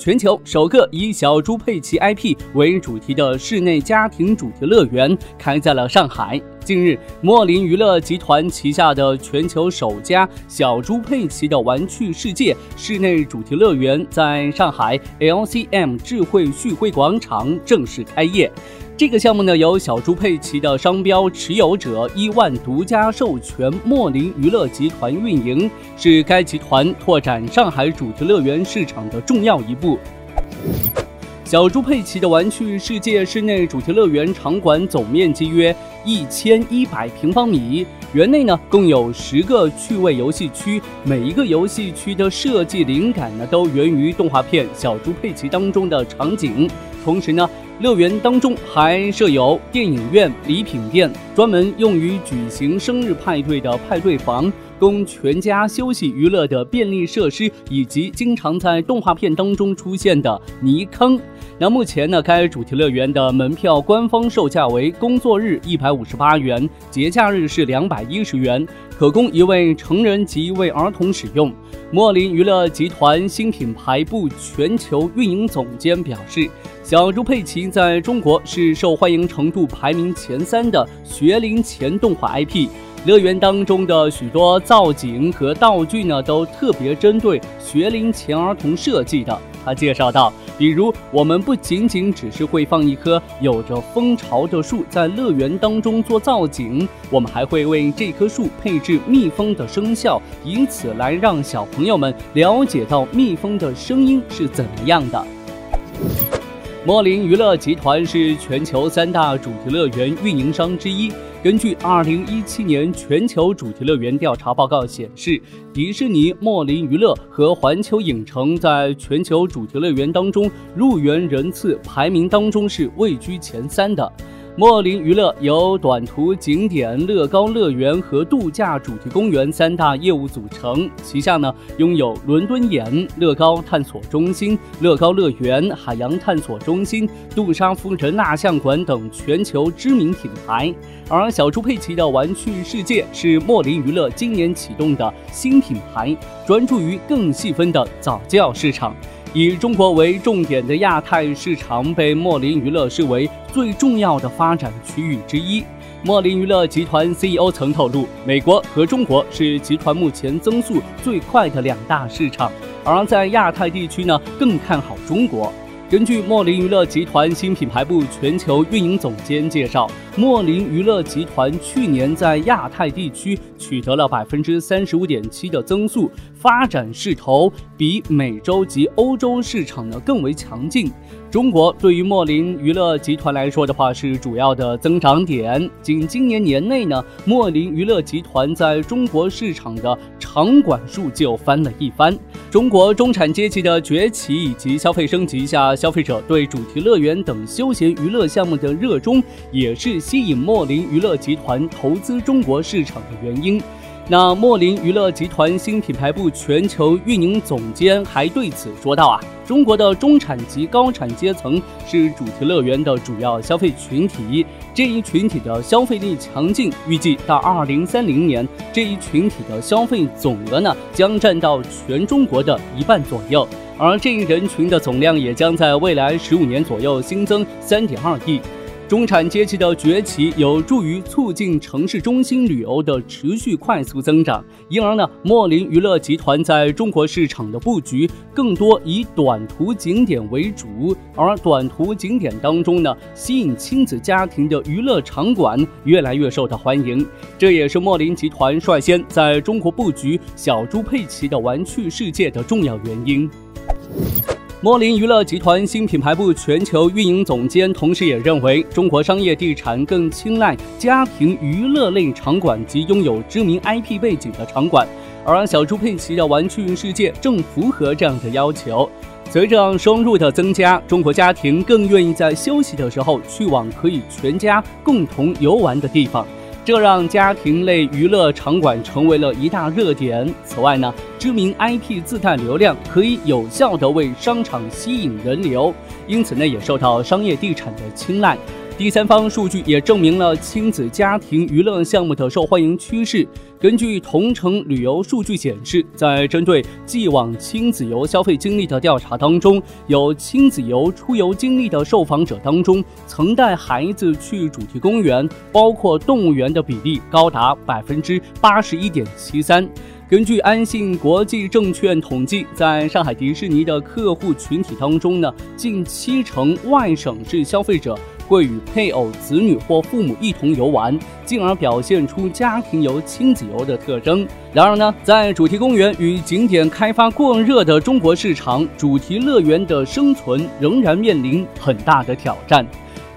全球首个以小猪佩奇 IP 为主题的室内家庭主题乐园开在了上海。近日，莫林娱乐集团旗下的全球首家小猪佩奇的玩具世界室内主题乐园在上海 LCM 智慧旭辉广场正式开业。这个项目呢，由小猪佩奇的商标持有者伊万独家授权莫林娱乐集团运营，是该集团拓展上海主题乐园市场的重要一步。小猪佩奇的玩具世界室内主题乐园场馆总面积约一千一百平方米，园内呢共有十个趣味游戏区，每一个游戏区的设计灵感呢都源于动画片《小猪佩奇》当中的场景，同时呢。乐园当中还设有电影院、礼品店，专门用于举行生日派对的派对房，供全家休息娱乐的便利设施，以及经常在动画片当中出现的泥坑。那目前呢，该主题乐园的门票官方售价为工作日一百五十八元，节假日是两百一十元，可供一位成人及一位儿童使用。莫林娱乐集团新品牌部全球运营总监表示。小猪佩奇在中国是受欢迎程度排名前三的学龄前动画 IP，乐园当中的许多造景和道具呢，都特别针对学龄前儿童设计的。他介绍道，比如我们不仅仅只是会放一棵有着蜂巢的树在乐园当中做造景，我们还会为这棵树配置蜜蜂的声效，以此来让小朋友们了解到蜜蜂的声音是怎么样的。莫林娱乐集团是全球三大主题乐园运营商之一。根据2017年全球主题乐园调查报告显示，迪士尼、莫林娱乐和环球影城在全球主题乐园当中入园人次排名当中是位居前三的。莫林娱乐由短途景点、乐高乐园和度假主题公园三大业务组成，旗下呢拥有伦敦眼乐高探索中心、乐高乐园、海洋探索中心、杜莎夫人蜡像馆等全球知名品牌。而小猪佩奇的玩趣世界是莫林娱乐今年启动的新品牌，专注于更细分的早教市场。以中国为重点的亚太市场被莫林娱乐视为最重要的发展区域之一。莫林娱乐集团 CEO 曾透露，美国和中国是集团目前增速最快的两大市场，而在亚太地区呢，更看好中国。根据莫林娱乐集团新品牌部全球运营总监介绍，莫林娱乐集团去年在亚太地区取得了百分之三十五点七的增速，发展势头比美洲及欧洲市场呢更为强劲。中国对于莫林娱乐集团来说的话是主要的增长点。仅今年年内呢，莫林娱乐集团在中国市场的场馆数就翻了一番。中国中产阶级的崛起以及消费升级下，消费者对主题乐园等休闲娱乐项目的热衷，也是吸引莫林娱乐集团投资中国市场的原因。那莫林娱乐集团新品牌部全球运营总监还对此说道啊，中国的中产及高产阶层是主题乐园的主要消费群体，这一群体的消费力强劲，预计到二零三零年，这一群体的消费总额呢将占到全中国的一半左右，而这一人群的总量也将在未来十五年左右新增三点二亿。中产阶级的崛起有助于促进城市中心旅游的持续快速增长，因而呢，莫林娱乐集团在中国市场的布局更多以短途景点为主，而短途景点当中呢，吸引亲子家庭的娱乐场馆越来越受到欢迎，这也是莫林集团率先在中国布局小猪佩奇的玩趣世界的重要原因。莫林娱乐集团新品牌部全球运营总监，同时也认为，中国商业地产更青睐家庭娱乐类场馆及拥有知名 IP 背景的场馆，而小猪佩奇的玩具世界正符合这样的要求。随着收入的增加，中国家庭更愿意在休息的时候去往可以全家共同游玩的地方。这让家庭类娱乐场馆成为了一大热点。此外呢，知名 IP 自带流量，可以有效的为商场吸引人流，因此呢，也受到商业地产的青睐。第三方数据也证明了亲子家庭娱乐项目的受欢迎趋势。根据同城旅游数据显示，在针对既往亲子游消费经历的调查当中，有亲子游出游经历的受访者当中，曾带孩子去主题公园，包括动物园的比例高达百分之八十一点七三。根据安信国际证券统计，在上海迪士尼的客户群体当中呢，近七成外省市消费者。会与配偶、子女或父母一同游玩，进而表现出家庭游、亲子游的特征。然而呢，在主题公园与景点开发过热的中国市场，主题乐园的生存仍然面临很大的挑战。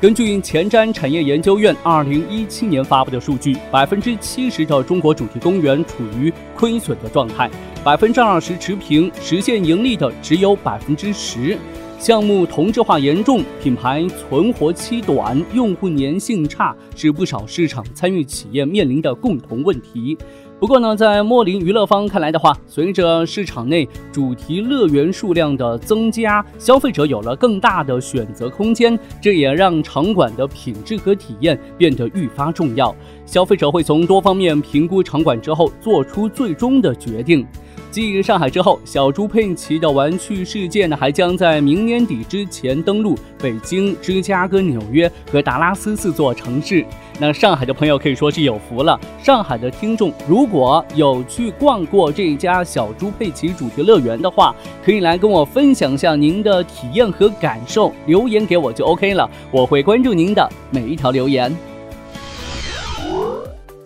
根据前瞻产业研究院二零一七年发布的数据，百分之七十的中国主题公园处于亏损的状态，百分之二十持平，实现盈利的只有百分之十。项目同质化严重，品牌存活期短，用户粘性差，是不少市场参与企业面临的共同问题。不过呢，在莫林娱乐方看来的话，随着市场内主题乐园数量的增加，消费者有了更大的选择空间，这也让场馆的品质和体验变得愈发重要。消费者会从多方面评估场馆之后，做出最终的决定。继上海之后，小猪佩奇的玩趣世界呢，还将在明年底之前登陆北京、芝加哥、纽约和达拉斯四座城市。那上海的朋友可以说是有福了。上海的听众如果有去逛过这家小猪佩奇主题乐园的话，可以来跟我分享一下您的体验和感受，留言给我就 OK 了，我会关注您的每一条留言。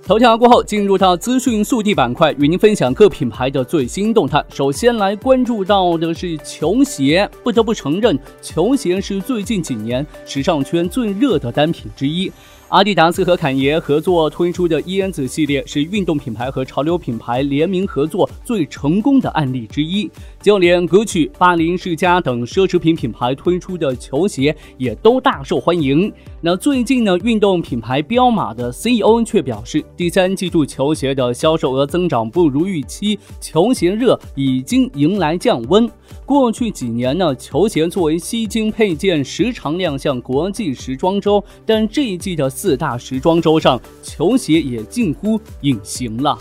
头条过后，进入到资讯速递板块，与您分享各品牌的最新动态。首先来关注到的是球鞋，不得不承认，球鞋是最近几年时尚圈最热的单品之一。阿迪达斯和坎爷合作推出的烟子系列是运动品牌和潮流品牌联名合作最成功的案例之一。就连格曲、巴黎世家等奢侈品品牌推出的球鞋也都大受欢迎。那最近呢，运动品牌彪马的 CEO 却表示，第三季度球鞋的销售额增长不如预期，球鞋热已经迎来降温。过去几年呢，球鞋作为吸睛配件，时常亮相国际时装周，但这一季的四大时装周上，球鞋也近乎隐形了。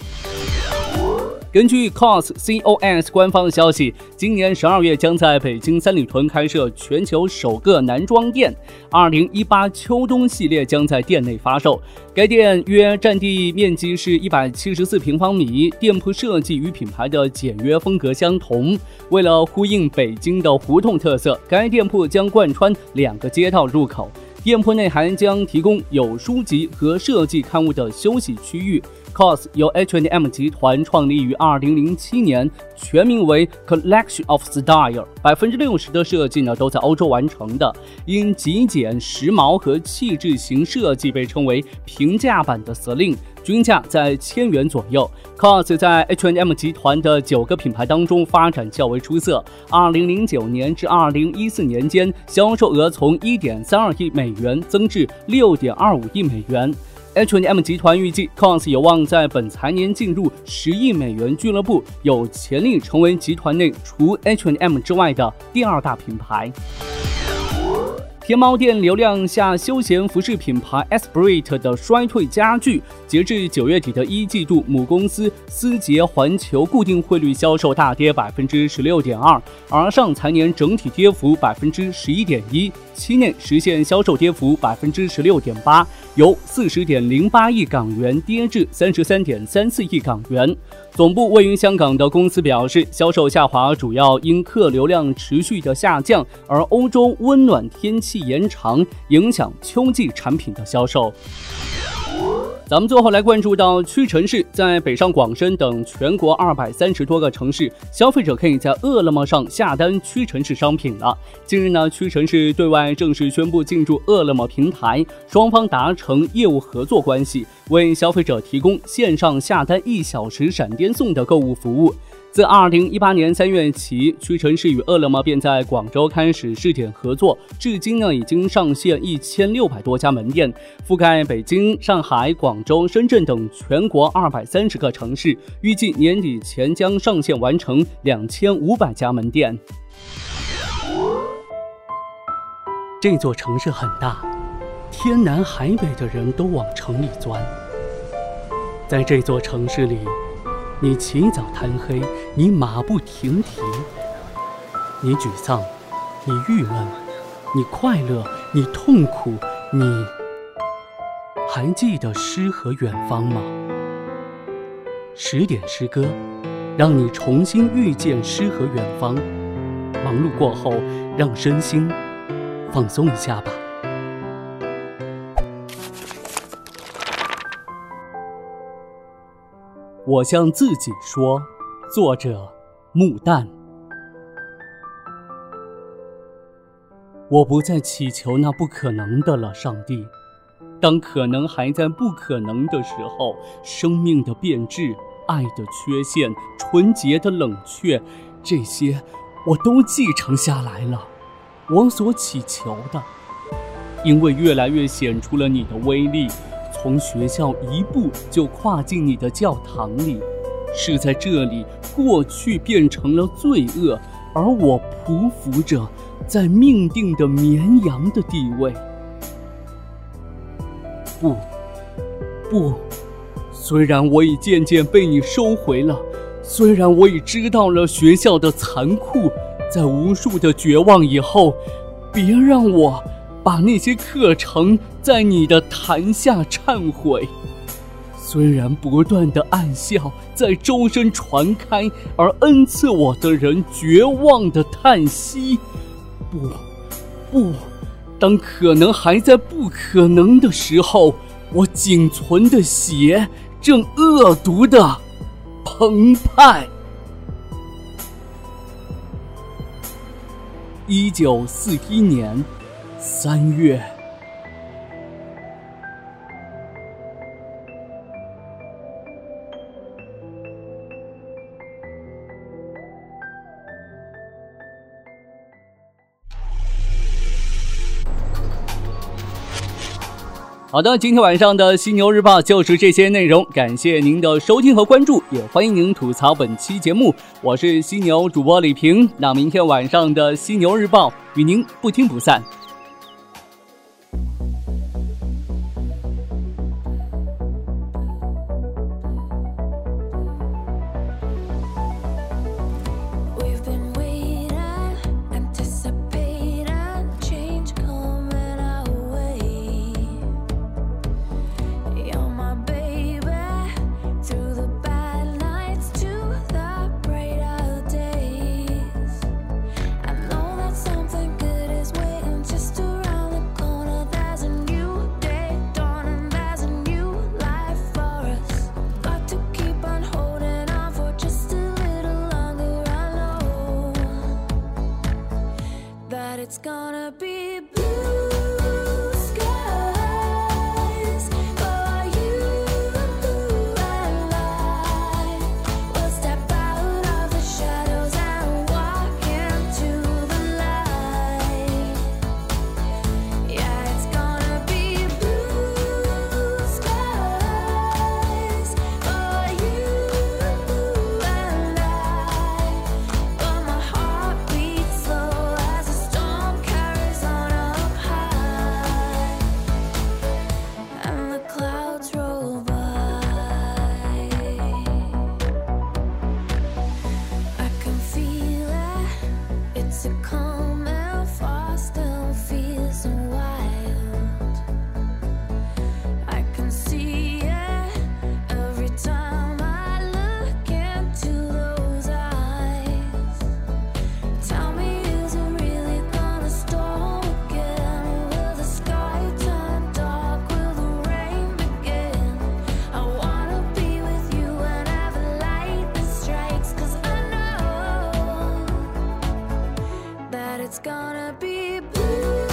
根据 COS COS 官方的消息，今年十二月将在北京三里屯开设全球首个男装店。二零一八秋冬系列将在店内发售。该店约占地面积是一百七十四平方米，店铺设计与品牌的简约风格相同。为了呼应北京的胡同特色，该店铺将贯穿两个街道入口。店铺内还将提供有书籍和设计刊物的休息区域。COS 由 H&M 集团创立于2007年，全名为 Collection of Style，百分之六十的设计呢都在欧洲完成的。因极简、时髦和气质型设计，被称为平价版的 Celine，均价在千元左右。COS 在 H&M 集团的九个品牌当中发展较为出色。2009年至2014年间，销售额从1.32亿美元增至6.25亿美元。H&M 集团预计，COS 有望在本财年进入十亿美元俱乐部，有潜力成为集团内除 H&M 之外的第二大品牌。天猫店流量下休闲服饰品牌 Esprit 的衰退加剧。截至九月底的一季度，母公司思捷环球固定汇率销售大跌百分之十六点二，而上财年整体跌幅百分之十一点一，期内实现销售跌幅百分之十六点八，由四十点零八亿港元跌至三十三点三四亿港元。总部位于香港的公司表示，销售下滑主要因客流量持续的下降，而欧洲温暖天气延长影响秋季产品的销售。咱们最后来关注到屈臣氏，在北上广深等全国二百三十多个城市，消费者可以在饿了么上下单屈臣氏商品了。近日呢，屈臣氏对外正式宣布进驻饿了么平台，双方达成业务合作关系，为消费者提供线上下单一小时闪电送的购物服务。自二零一八年三月起，屈臣氏与饿了么便在广州开始试点合作，至今呢已经上线一千六百多家门店，覆盖北京、上海、广州、深圳等全国二百三十个城市，预计年底前将上线完成两千五百家门店。这座城市很大，天南海北的人都往城里钻，在这座城市里。你起早贪黑，你马不停蹄，你沮丧，你郁闷，你快乐，你痛苦，你还记得诗和远方吗？十点诗歌，让你重新遇见诗和远方。忙碌过后，让身心放松一下吧。我向自己说：“作者木旦。”我不再祈求那不可能的了，上帝。当可能还在不可能的时候，生命的变质、爱的缺陷、纯洁的冷却，这些我都继承下来了。我所祈求的，因为越来越显出了你的威力。从学校一步就跨进你的教堂里，是在这里，过去变成了罪恶，而我匍匐着，在命定的绵羊的地位。不，不，虽然我已渐渐被你收回了，虽然我已知道了学校的残酷，在无数的绝望以后，别让我。把那些课程在你的坛下忏悔，虽然不断的暗笑在周身传开，而恩赐我的人绝望的叹息。不，不，当可能还在不可能的时候，我仅存的血正恶毒的澎湃。一九四一年。三月。好的，今天晚上的犀牛日报就是这些内容，感谢您的收听和关注，也欢迎您吐槽本期节目。我是犀牛主播李平，那明天晚上的犀牛日报与您不听不散。gonna be blue.